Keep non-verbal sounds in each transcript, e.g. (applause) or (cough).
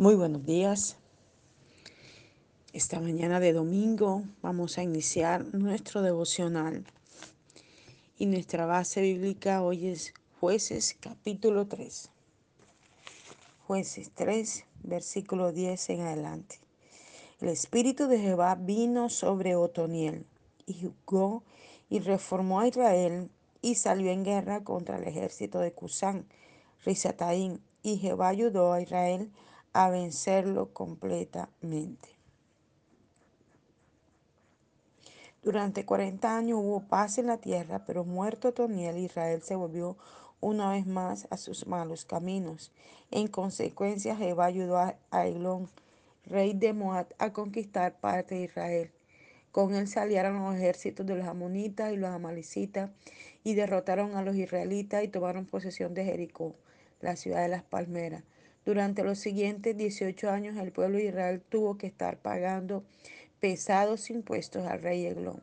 Muy buenos días. Esta mañana de domingo vamos a iniciar nuestro devocional y nuestra base bíblica hoy es jueces capítulo 3. Jueces 3, versículo 10 en adelante. El espíritu de Jehová vino sobre Otoniel y jugó y reformó a Israel y salió en guerra contra el ejército de Cusán, Risataín, y Jehová ayudó a Israel a vencerlo completamente. Durante 40 años hubo paz en la tierra, pero muerto Toniel, Israel se volvió una vez más a sus malos caminos. En consecuencia, Jehová ayudó a Ailón, rey de Moab, a conquistar parte de Israel. Con él salieron los ejércitos de los amonitas y los amalecitas y derrotaron a los israelitas y tomaron posesión de Jericó, la ciudad de las palmeras. Durante los siguientes 18 años el pueblo de Israel tuvo que estar pagando pesados impuestos al rey Eglón.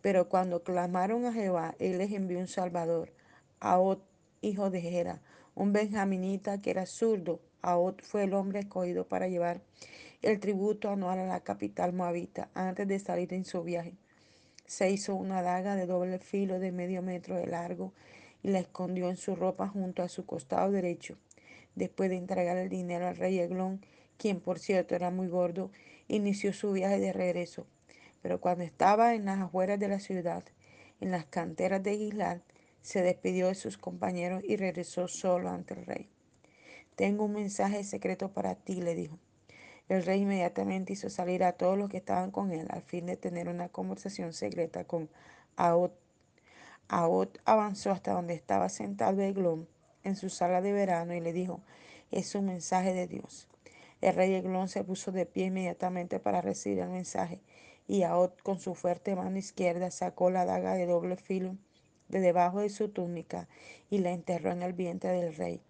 Pero cuando clamaron a Jehová, él les envió un salvador, Aot, hijo de Gera, un benjaminita que era zurdo. Aot fue el hombre escogido para llevar el tributo anual a la capital moabita antes de salir en su viaje. Se hizo una daga de doble filo de medio metro de largo y la escondió en su ropa junto a su costado derecho después de entregar el dinero al rey Eglón, quien por cierto era muy gordo, inició su viaje de regreso. Pero cuando estaba en las afueras de la ciudad, en las canteras de Gilad, se despidió de sus compañeros y regresó solo ante el rey. Tengo un mensaje secreto para ti, le dijo. El rey inmediatamente hizo salir a todos los que estaban con él al fin de tener una conversación secreta con Aot. Aot avanzó hasta donde estaba sentado Eglón en su sala de verano y le dijo, es un mensaje de Dios. El rey Eglón se puso de pie inmediatamente para recibir el mensaje y Aot con su fuerte mano izquierda sacó la daga de doble filo de debajo de su túnica y la enterró en el vientre del rey.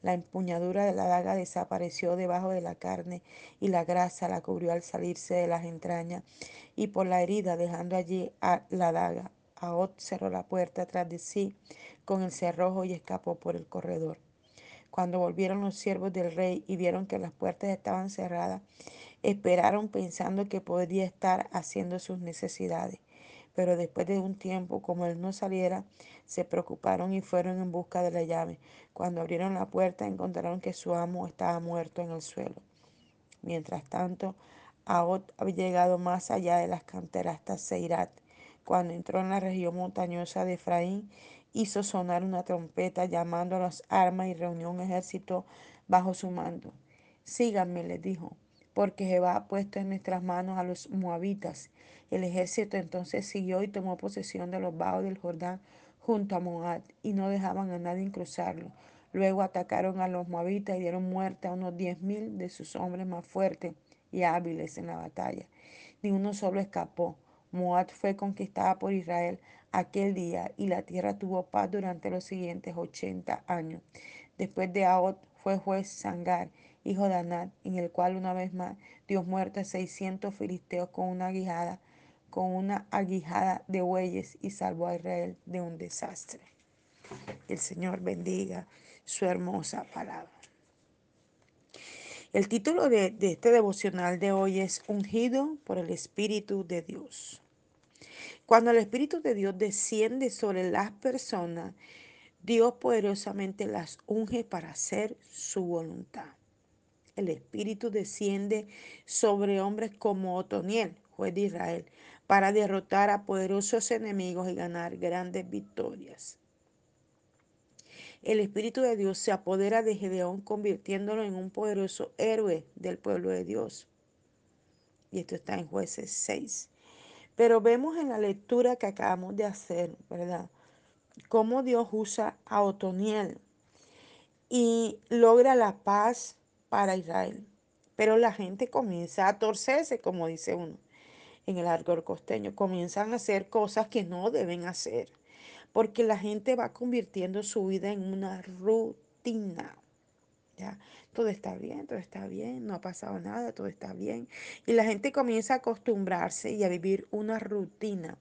La empuñadura de la daga desapareció debajo de la carne y la grasa la cubrió al salirse de las entrañas y por la herida dejando allí a la daga. Aot cerró la puerta tras de sí con el cerrojo y escapó por el corredor. Cuando volvieron los siervos del rey y vieron que las puertas estaban cerradas, esperaron pensando que podría estar haciendo sus necesidades. Pero después de un tiempo, como él no saliera, se preocuparon y fueron en busca de la llave. Cuando abrieron la puerta, encontraron que su amo estaba muerto en el suelo. Mientras tanto, Aot había llegado más allá de las canteras hasta Seirat. Cuando entró en la región montañosa de Efraín, hizo sonar una trompeta llamando a las armas y reunió un ejército bajo su mando. Síganme, les dijo, porque Jehová ha puesto en nuestras manos a los moabitas. El ejército entonces siguió y tomó posesión de los bajos del Jordán junto a Moab y no dejaban a nadie cruzarlo. Luego atacaron a los moabitas y dieron muerte a unos diez mil de sus hombres más fuertes y hábiles en la batalla. Ni uno solo escapó. Moab fue conquistada por Israel aquel día y la tierra tuvo paz durante los siguientes 80 años. Después de Aot fue juez Sangar, hijo de Anat, en el cual una vez más dio muerte a 600 filisteos con una aguijada, con una aguijada de bueyes y salvó a Israel de un desastre. El Señor bendiga su hermosa palabra. El título de, de, este devocional de hoy es Ungido por el Espíritu de Dios. Cuando el Espíritu de Dios desciende sobre las personas, Dios poderosamente las unge para hacer su voluntad. El Espíritu desciende sobre hombres como Otoniel, juez de Israel, para derrotar a poderosos enemigos y ganar grandes victorias. El Espíritu de Dios se apodera de Gedeón convirtiéndolo en un poderoso héroe del pueblo de Dios. Y esto está en jueces 6. Pero vemos en la lectura que acabamos de hacer, ¿verdad? Cómo Dios usa a Otoniel y logra la paz para Israel. Pero la gente comienza a torcerse, como dice uno en el argor costeño. Comienzan a hacer cosas que no deben hacer. Porque la gente va convirtiendo su vida en una rutina. ¿Ya? todo está bien, todo está bien, no ha pasado nada, todo está bien. Y la gente comienza a acostumbrarse y a vivir una rutina.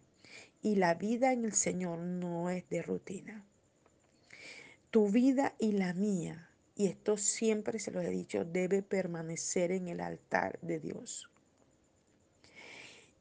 Y la vida en el Señor no es de rutina. Tu vida y la mía y esto siempre se lo he dicho, debe permanecer en el altar de Dios.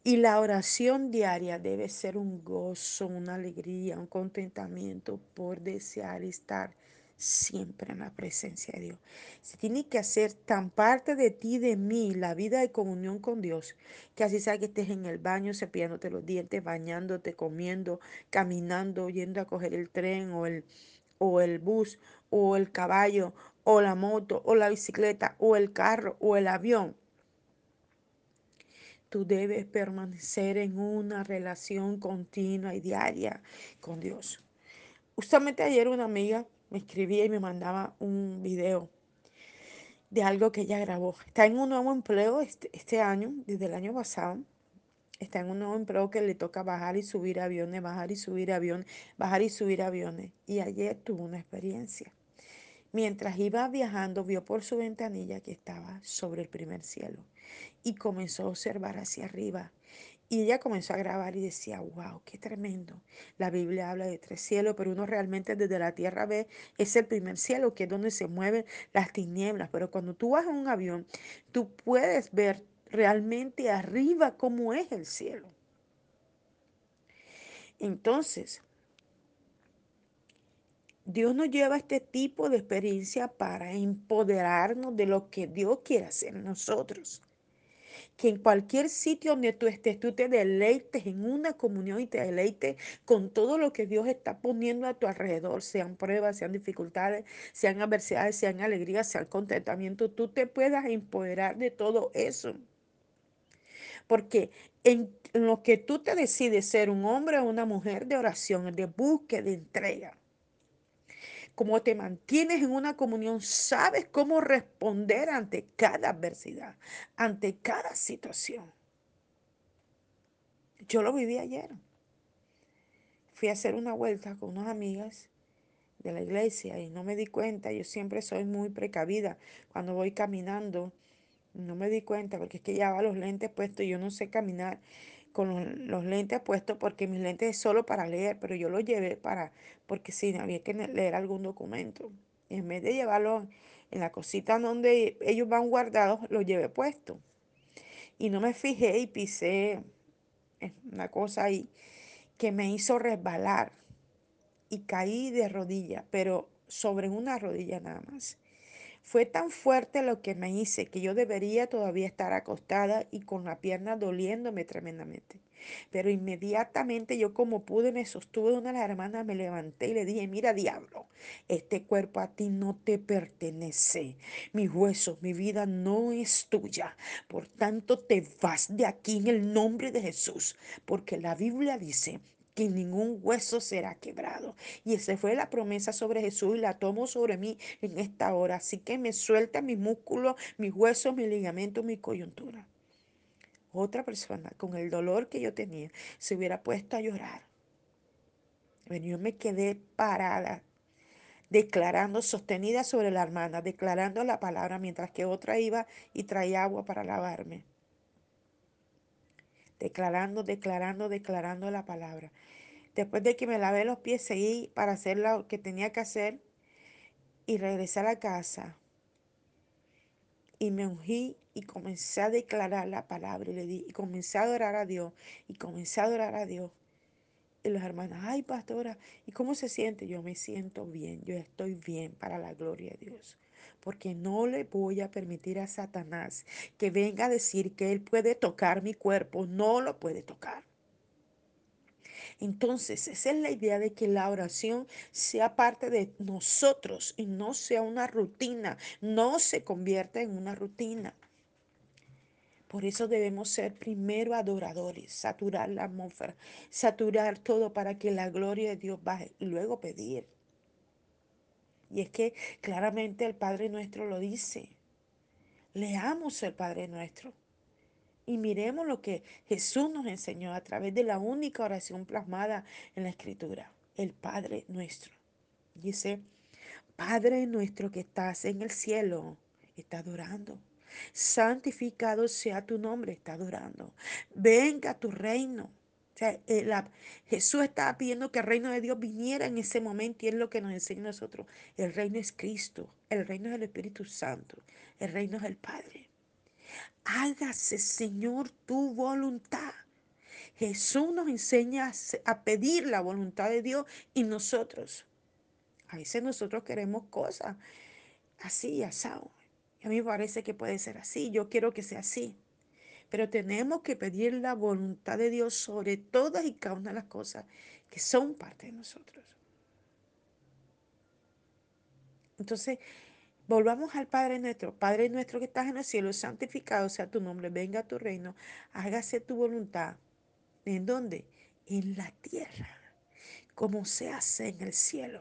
Y la oración diaria debe ser un gozo, una alegría, un contentamiento por desear estar siempre en la presencia de Dios. Se tiene que hacer tan parte de ti, de mí, la vida de comunión con Dios, que así sea que estés en el baño, cepillándote los dientes, bañándote, comiendo, caminando, yendo a coger el tren o el, o el bus o el caballo o la moto o la bicicleta o el carro o el avión Tú debes permanecer en una relación continua y diaria con Dios. Justamente ayer una amiga me escribía y me mandaba un video de algo que ella grabó. Está en un nuevo empleo este, este año, desde el año pasado. Está en un nuevo empleo que le toca bajar y subir aviones, bajar y subir aviones, bajar y subir aviones. Y ayer tuvo una experiencia. Mientras iba viajando, vio por su ventanilla que estaba sobre el primer cielo y comenzó a observar hacia arriba. Y ella comenzó a grabar y decía, wow, qué tremendo. La Biblia habla de tres cielos, pero uno realmente desde la tierra ve es el primer cielo, que es donde se mueven las tinieblas. Pero cuando tú vas en un avión, tú puedes ver realmente arriba cómo es el cielo. Entonces, Dios nos lleva este tipo de experiencia para empoderarnos de lo que Dios quiere hacer en nosotros que en cualquier sitio donde tú estés, tú te deleites en una comunión y te deleites con todo lo que Dios está poniendo a tu alrededor, sean pruebas, sean dificultades, sean adversidades, sean alegrías, sean contentamiento, tú te puedas empoderar de todo eso. Porque en lo que tú te decides ser un hombre o una mujer de oración, de búsqueda, de entrega, como te mantienes en una comunión, sabes cómo responder ante cada adversidad, ante cada situación. Yo lo viví ayer. Fui a hacer una vuelta con unas amigas de la iglesia y no me di cuenta. Yo siempre soy muy precavida cuando voy caminando. No me di cuenta porque es que llevaba los lentes puestos y yo no sé caminar con los, lentes puestos porque mis lentes es solo para leer, pero yo los llevé para, porque si había que leer algún documento. Y en vez de llevarlo en la cosita donde ellos van guardados, los llevé puesto. Y no me fijé y pisé una cosa ahí que me hizo resbalar y caí de rodilla, pero sobre una rodilla nada más. Fue tan fuerte lo que me hice que yo debería todavía estar acostada y con la pierna doliéndome tremendamente. Pero inmediatamente yo como pude me sostuve una de las hermanas, me levanté y le dije, mira diablo, este cuerpo a ti no te pertenece. Mis huesos, mi vida no es tuya. Por tanto te vas de aquí en el nombre de Jesús, porque la Biblia dice que ningún hueso será quebrado. Y esa fue la promesa sobre Jesús y la tomo sobre mí en esta hora. Así que me suelta mis músculos, mis huesos, mis ligamentos, mi coyuntura. Otra persona con el dolor que yo tenía se hubiera puesto a llorar. Pero yo me quedé parada, declarando, sostenida sobre la hermana, declarando la palabra, mientras que otra iba y traía agua para lavarme declarando, declarando, declarando la palabra. Después de que me lavé los pies, seguí para hacer lo que tenía que hacer y regresé a la casa. Y me ungí y comencé a declarar la palabra y le di, y comencé a adorar a Dios y comencé a adorar a Dios. Y los hermanos, ay pastora, ¿y cómo se siente? Yo me siento bien, yo estoy bien para la gloria de Dios porque no le voy a permitir a Satanás que venga a decir que él puede tocar mi cuerpo, no lo puede tocar. Entonces, esa es la idea de que la oración sea parte de nosotros y no sea una rutina, no se convierta en una rutina. Por eso debemos ser primero adoradores, saturar la atmósfera, saturar todo para que la gloria de Dios baje y luego pedir. Y es que claramente el Padre nuestro lo dice. Leamos el Padre nuestro. Y miremos lo que Jesús nos enseñó a través de la única oración plasmada en la Escritura, el Padre nuestro. Dice, Padre nuestro que estás en el cielo, está adorando. Santificado sea tu nombre, está adorando. Venga tu reino eh, Jesús estaba pidiendo que el reino de Dios viniera en ese momento y es lo que nos enseña a nosotros. El reino es Cristo, el reino es el Espíritu Santo, el reino es el Padre. Hágase, Señor, tu voluntad. Jesús nos enseña a se- a pedir la voluntad de Dios y nosotros. A veces nosotros queremos cosas así, asado. Y a mí me parece que puede ser así. Yo quiero que sea así. Pero tenemos que pedir la voluntad de Dios sobre todas y cada una de las cosas que son parte de nosotros. Entonces, volvamos al Padre nuestro. Padre nuestro que estás en el cielo, santificado sea tu nombre, venga a tu reino, hágase tu voluntad. ¿En dónde? En la tierra, como se hace en el cielo.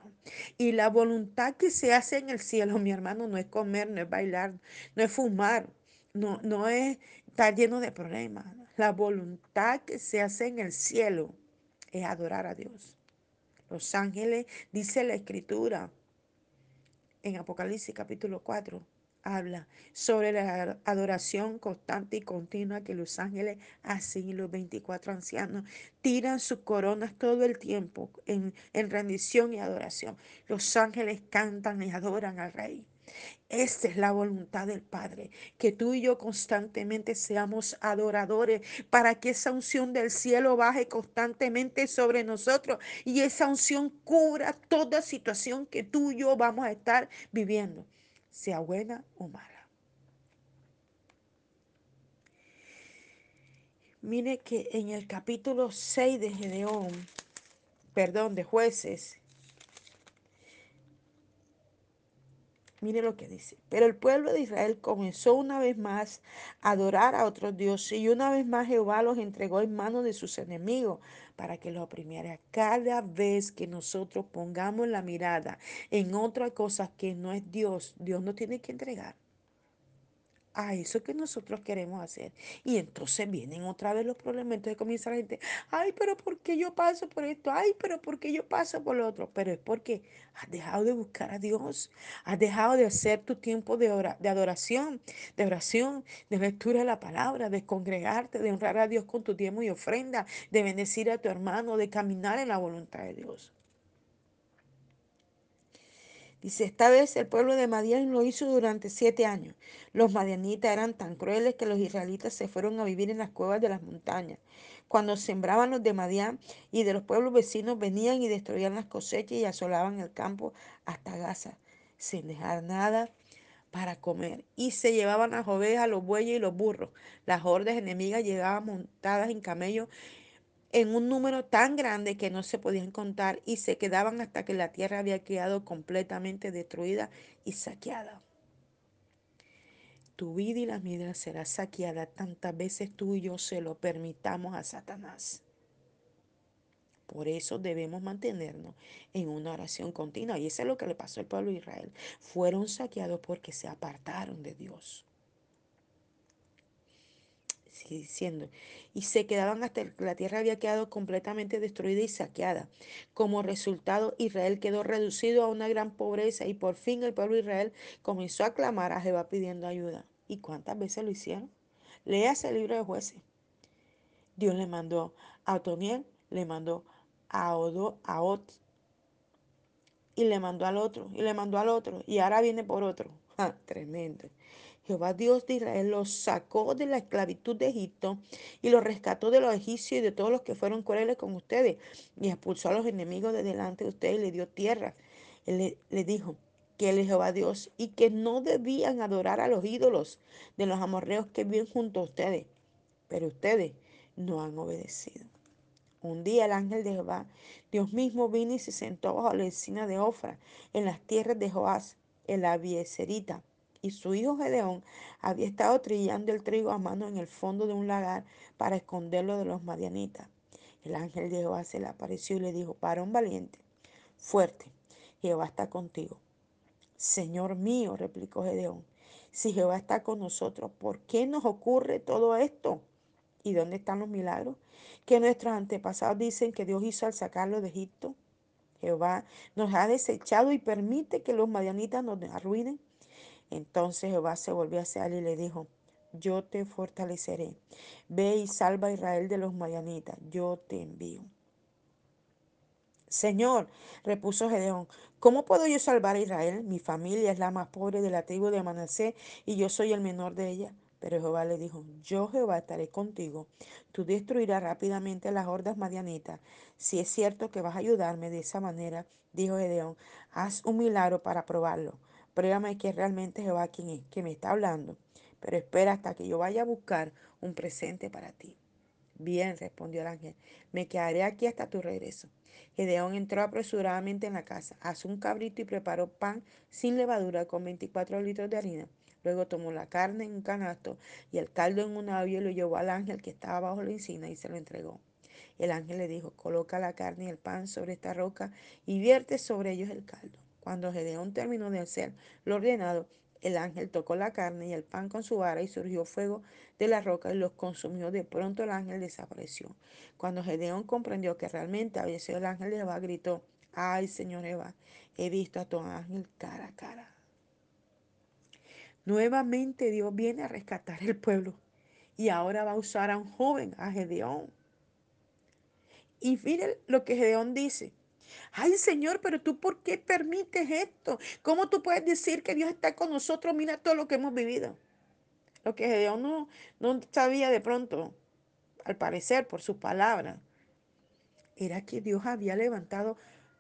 Y la voluntad que se hace en el cielo, mi hermano, no es comer, no es bailar, no es fumar, no, no es estar lleno de problemas. La voluntad que se hace en el cielo es adorar a Dios. Los ángeles, dice la escritura, en Apocalipsis capítulo 4 habla sobre la adoración constante y continua que los ángeles y los 24 ancianos tiran sus coronas todo el tiempo en, en rendición y adoración. Los ángeles cantan y adoran al rey. Esta es la voluntad del Padre, que tú y yo constantemente seamos adoradores para que esa unción del cielo baje constantemente sobre nosotros y esa unción cubra toda situación que tú y yo vamos a estar viviendo, sea buena o mala. Mire que en el capítulo 6 de Gedeón, perdón, de jueces, Mire lo que dice. Pero el pueblo de Israel comenzó una vez más a adorar a otros dioses y una vez más Jehová los entregó en manos de sus enemigos para que los oprimiera. Cada vez que nosotros pongamos la mirada en otra cosa que no es Dios, Dios nos tiene que entregar a eso que nosotros queremos hacer. Y entonces vienen otra vez los problemas. Entonces comienza la gente, ay, pero ¿por qué yo paso por esto? Ay, pero ¿por qué yo paso por lo otro? Pero es porque has dejado de buscar a Dios, has dejado de hacer tu tiempo de, ora- de adoración, de oración, de lectura de la palabra, de congregarte, de honrar a Dios con tu tiempo y ofrenda, de bendecir a tu hermano, de caminar en la voluntad de Dios. Dice, esta vez el pueblo de Madián lo hizo durante siete años. Los madianitas eran tan crueles que los israelitas se fueron a vivir en las cuevas de las montañas. Cuando sembraban los de Madián y de los pueblos vecinos venían y destruían las cosechas y asolaban el campo hasta Gaza, sin dejar nada para comer. Y se llevaban las ovejas, los bueyes y los burros. Las hordas enemigas llegaban montadas en camellos en un número tan grande que no se podían contar y se quedaban hasta que la tierra había quedado completamente destruida y saqueada. Tu vida y la mía será saqueada tantas veces tú y yo se lo permitamos a Satanás. Por eso debemos mantenernos en una oración continua. Y eso es lo que le pasó al pueblo de Israel. Fueron saqueados porque se apartaron de Dios diciendo, y se quedaban hasta que la tierra había quedado completamente destruida y saqueada. Como resultado, Israel quedó reducido a una gran pobreza y por fin el pueblo de Israel comenzó a clamar a Jehová pidiendo ayuda. ¿Y cuántas veces lo hicieron? Léase el libro de jueces. Dios le mandó a Otoniel, le mandó a Odo, a Ot, y le mandó al otro, y le mandó al otro, y ahora viene por otro. (laughs) Tremendo. Jehová Dios de Israel los sacó de la esclavitud de Egipto y los rescató de los egipcios y de todos los que fueron crueles con ustedes y expulsó a los enemigos de delante de ustedes y le dio tierra. Él le, dijo que él es Jehová Dios y que no debían adorar a los ídolos de los amorreos que viven junto a ustedes. Pero ustedes no han obedecido. Un día el ángel de Jehová, Dios mismo vino y se sentó bajo la encina de Ofra, en las tierras de Joás, el abieserita. Y su hijo Gedeón había estado trillando el trigo a mano en el fondo de un lagar para esconderlo de los madianitas. El ángel de Jehová se le apareció y le dijo, varón valiente, fuerte, Jehová está contigo. Señor mío, replicó Gedeón, si Jehová está con nosotros, ¿por qué nos ocurre todo esto? ¿Y dónde están los milagros? Que nuestros antepasados dicen que Dios hizo al sacarlo de Egipto. Jehová nos ha desechado y permite que los madianitas nos arruinen. Entonces Jehová se volvió hacia él y le dijo, yo te fortaleceré. Ve y salva a Israel de los mayanitas, yo te envío. Señor, repuso Gedeón, ¿cómo puedo yo salvar a Israel? Mi familia es la más pobre de la tribu de Manasés y yo soy el menor de ella. Pero Jehová le dijo, yo Jehová estaré contigo. Tú destruirás rápidamente las hordas madianitas. Si es cierto que vas a ayudarme de esa manera, dijo Gedeón, haz un milagro para probarlo. Pruébame que realmente Jehová quien es, que me está hablando. Pero espera hasta que yo vaya a buscar un presente para ti. Bien, respondió el ángel, me quedaré aquí hasta tu regreso. Gedeón entró apresuradamente en la casa, asó un cabrito y preparó pan sin levadura con 24 litros de harina. Luego tomó la carne en un canasto y el caldo en una olla y lo llevó al ángel que estaba bajo la encina y se lo entregó. El ángel le dijo, coloca la carne y el pan sobre esta roca y vierte sobre ellos el caldo. Cuando Gedeón terminó de hacer lo ordenado, el ángel tocó la carne y el pan con su vara y surgió fuego de la roca y los consumió. De pronto el ángel desapareció. Cuando Gedeón comprendió que realmente había sido el ángel de Jehová, gritó, ay Señor Jehová, he visto a tu ángel cara a cara. Nuevamente Dios viene a rescatar el pueblo y ahora va a usar a un joven, a Gedeón. Y miren lo que Gedeón dice. Ay Señor, pero tú por qué permites esto? ¿Cómo tú puedes decir que Dios está con nosotros? Mira todo lo que hemos vivido. Lo que Gedeón no, no sabía de pronto, al parecer, por sus palabras, era que Dios había levantado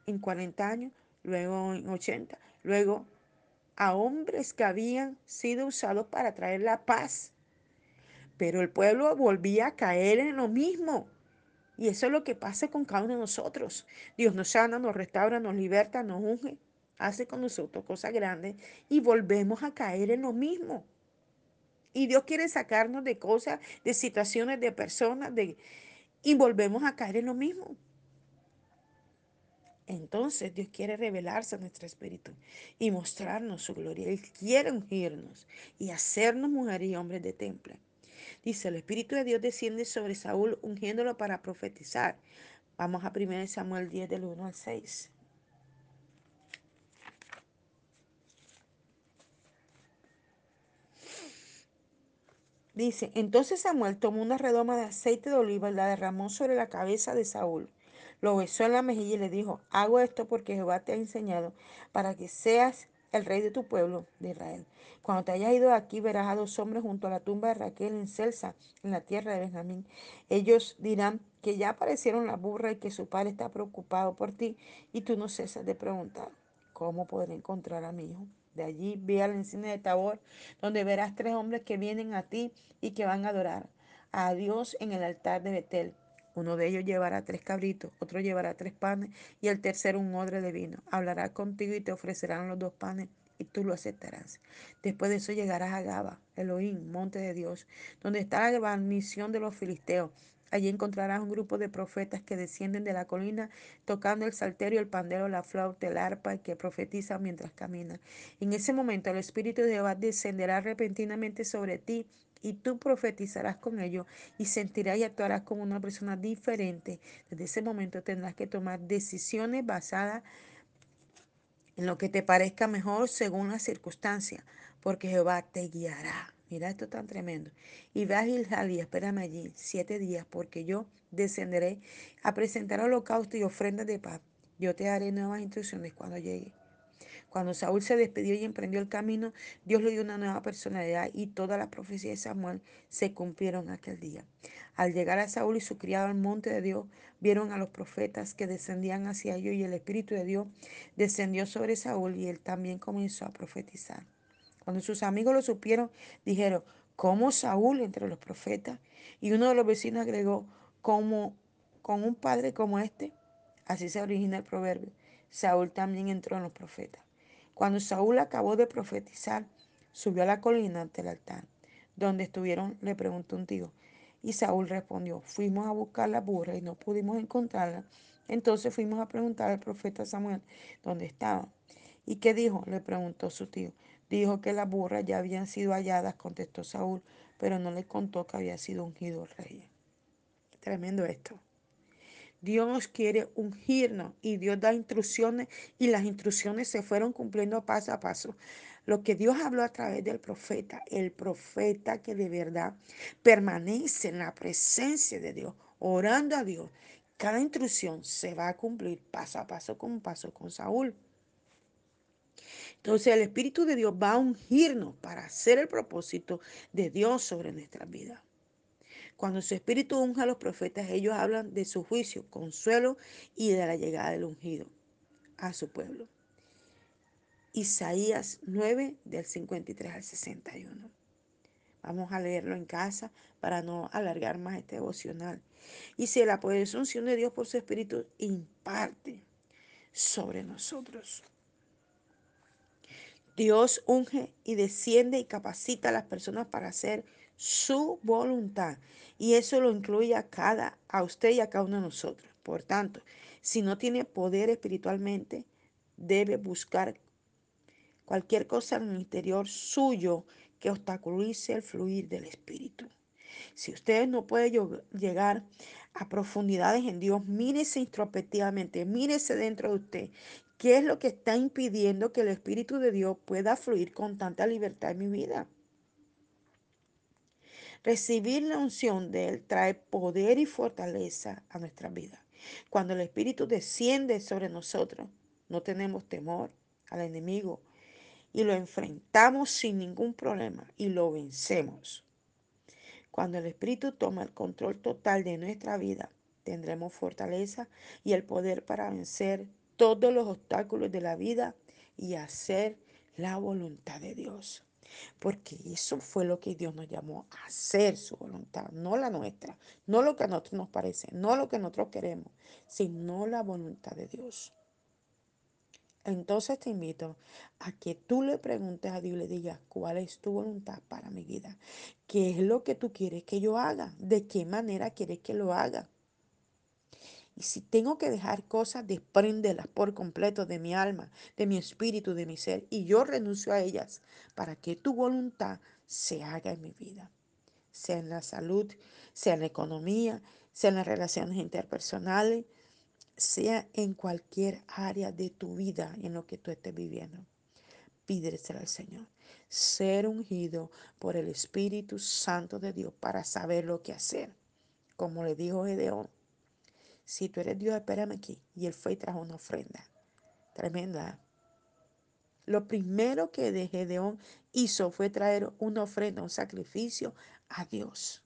en 40 años, luego en 80, luego a hombres que habían sido usados para traer la paz. Pero el pueblo volvía a caer en lo mismo. Y eso es lo que pasa con cada uno de nosotros. Dios nos sana, nos restaura, nos liberta, nos unge, hace con nosotros cosas grandes y volvemos a caer en lo mismo. Y Dios quiere sacarnos de cosas, de situaciones, de personas, de, y volvemos a caer en lo mismo. Entonces Dios quiere revelarse a nuestro espíritu y mostrarnos su gloria. Él quiere ungirnos y hacernos mujeres y hombres de temple. Dice, el Espíritu de Dios desciende sobre Saúl ungiéndolo para profetizar. Vamos a 1 Samuel 10 del 1 al 6. Dice, entonces Samuel tomó una redoma de aceite de oliva y la derramó sobre la cabeza de Saúl. Lo besó en la mejilla y le dijo, hago esto porque Jehová te ha enseñado para que seas el rey de tu pueblo de Israel. Cuando te hayas ido de aquí verás a dos hombres junto a la tumba de Raquel en Celsa, en la tierra de Benjamín. Ellos dirán que ya aparecieron la burra y que su padre está preocupado por ti y tú no cesas de preguntar, ¿cómo podré encontrar a mi hijo? De allí ve al encina de Tabor, donde verás tres hombres que vienen a ti y que van a adorar a Dios en el altar de Betel. Uno de ellos llevará tres cabritos, otro llevará tres panes y el tercero un odre de vino. Hablará contigo y te ofrecerán los dos panes y tú lo aceptarás. Después de eso llegarás a Gaba, Elohim, monte de Dios, donde está la guarnición de los filisteos. Allí encontrarás un grupo de profetas que descienden de la colina tocando el salterio, el pandero, la flauta, el arpa y que profetizan mientras caminan. En ese momento el Espíritu de Jehová descenderá repentinamente sobre ti y tú profetizarás con ellos y sentirás y actuarás como una persona diferente. Desde ese momento tendrás que tomar decisiones basadas en lo que te parezca mejor según las circunstancias, porque Jehová te guiará. Mira esto tan tremendo. Y ve a Gilgal y espérame allí siete días, porque yo descenderé a presentar holocausto y ofrendas de paz. Yo te daré nuevas instrucciones cuando llegue. Cuando Saúl se despidió y emprendió el camino, Dios le dio una nueva personalidad y todas las profecías de Samuel se cumplieron aquel día. Al llegar a Saúl y su criado al monte de Dios, vieron a los profetas que descendían hacia ellos y el Espíritu de Dios descendió sobre Saúl y él también comenzó a profetizar. Cuando sus amigos lo supieron, dijeron, ¿cómo Saúl entre los profetas? Y uno de los vecinos agregó, ¿cómo con un padre como este? Así se origina el proverbio. Saúl también entró en los profetas. Cuando Saúl acabó de profetizar, subió a la colina ante el altar. Donde estuvieron, le preguntó un tío. Y Saúl respondió, fuimos a buscar la burra y no pudimos encontrarla. Entonces fuimos a preguntar al profeta Samuel dónde estaba. ¿Y qué dijo? Le preguntó su tío. Dijo que las burras ya habían sido halladas, contestó Saúl, pero no le contó que había sido ungido rey. Tremendo esto. Dios quiere ungirnos y Dios da instrucciones y las instrucciones se fueron cumpliendo paso a paso. lo que Dios habló a través del profeta, el profeta que de verdad permanece en la presencia de Dios, orando a Dios, cada instrucción se va a cumplir paso a paso con paso con Saúl. Entonces el Espíritu de Dios va a ungirnos para hacer el propósito de Dios sobre nuestra vida. Cuando su Espíritu unge a los profetas, ellos hablan de su juicio, consuelo y de la llegada del ungido a su pueblo. Isaías 9 del 53 al 61. Vamos a leerlo en casa para no alargar más este devocional. Y si la presunción de Dios por su Espíritu imparte sobre nosotros. Dios unge y desciende y capacita a las personas para hacer su voluntad. Y eso lo incluye a cada, a usted y a cada uno de nosotros. Por tanto, si no tiene poder espiritualmente, debe buscar cualquier cosa en el interior suyo que obstaculice el fluir del Espíritu. Si usted no puede llegar a profundidades en Dios, mírese introspectivamente, mírese dentro de usted. ¿Qué es lo que está impidiendo que el Espíritu de Dios pueda fluir con tanta libertad en mi vida? Recibir la unción de Él trae poder y fortaleza a nuestra vida. Cuando el Espíritu desciende sobre nosotros, no tenemos temor al enemigo y lo enfrentamos sin ningún problema y lo vencemos. Cuando el Espíritu toma el control total de nuestra vida, tendremos fortaleza y el poder para vencer todos los obstáculos de la vida y hacer la voluntad de Dios. Porque eso fue lo que Dios nos llamó a hacer su voluntad, no la nuestra, no lo que a nosotros nos parece, no lo que nosotros queremos, sino la voluntad de Dios. Entonces te invito a que tú le preguntes a Dios y le digas cuál es tu voluntad para mi vida. ¿Qué es lo que tú quieres que yo haga? ¿De qué manera quieres que lo haga? Y si tengo que dejar cosas, despréndelas por completo de mi alma, de mi espíritu, de mi ser. Y yo renuncio a ellas para que tu voluntad se haga en mi vida. Sea en la salud, sea en la economía, sea en las relaciones interpersonales, sea en cualquier área de tu vida en lo que tú estés viviendo. Pídeselo al Señor. Ser ungido por el Espíritu Santo de Dios para saber lo que hacer. Como le dijo Gedeón, si tú eres Dios, espérame aquí. Y él fue y trajo una ofrenda. Tremenda. Lo primero que de Gedeón hizo fue traer una ofrenda, un sacrificio a Dios.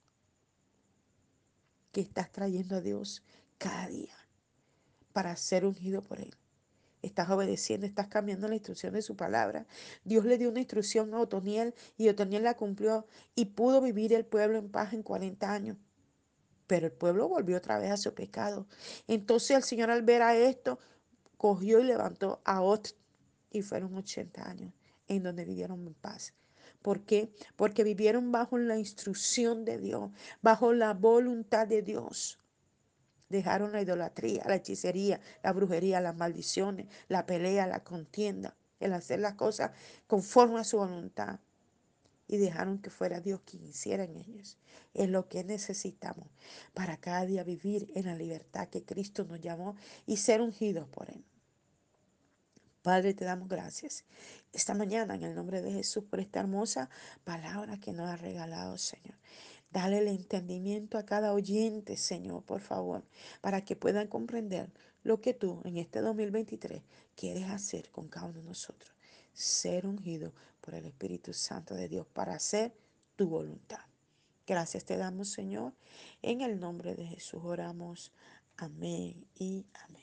¿Qué estás trayendo a Dios cada día? para ser ungido por Él. Estás obedeciendo, estás cambiando la instrucción de su palabra. Dios le dio una instrucción a Otoniel y Otoniel la cumplió y pudo vivir el pueblo en paz en 40 años. Pero el pueblo volvió otra vez a su pecado. Entonces el Señor al ver a esto, cogió y levantó a Ot y fueron 80 años en donde vivieron en paz. ¿Por qué? Porque vivieron bajo la instrucción de Dios, bajo la voluntad de Dios. Dejaron la idolatría, la hechicería, la brujería, las maldiciones, la pelea, la contienda, el hacer las cosas conforme a su voluntad. Y dejaron que fuera Dios quien hiciera en ellos. Es lo que necesitamos para cada día vivir en la libertad que Cristo nos llamó y ser ungidos por Él. Padre, te damos gracias esta mañana en el nombre de Jesús por esta hermosa palabra que nos ha regalado, Señor. Dale el entendimiento a cada oyente, Señor, por favor, para que puedan comprender lo que tú en este 2023 quieres hacer con cada uno de nosotros. Ser ungido por el Espíritu Santo de Dios para hacer tu voluntad. Gracias te damos, Señor. En el nombre de Jesús oramos. Amén y amén.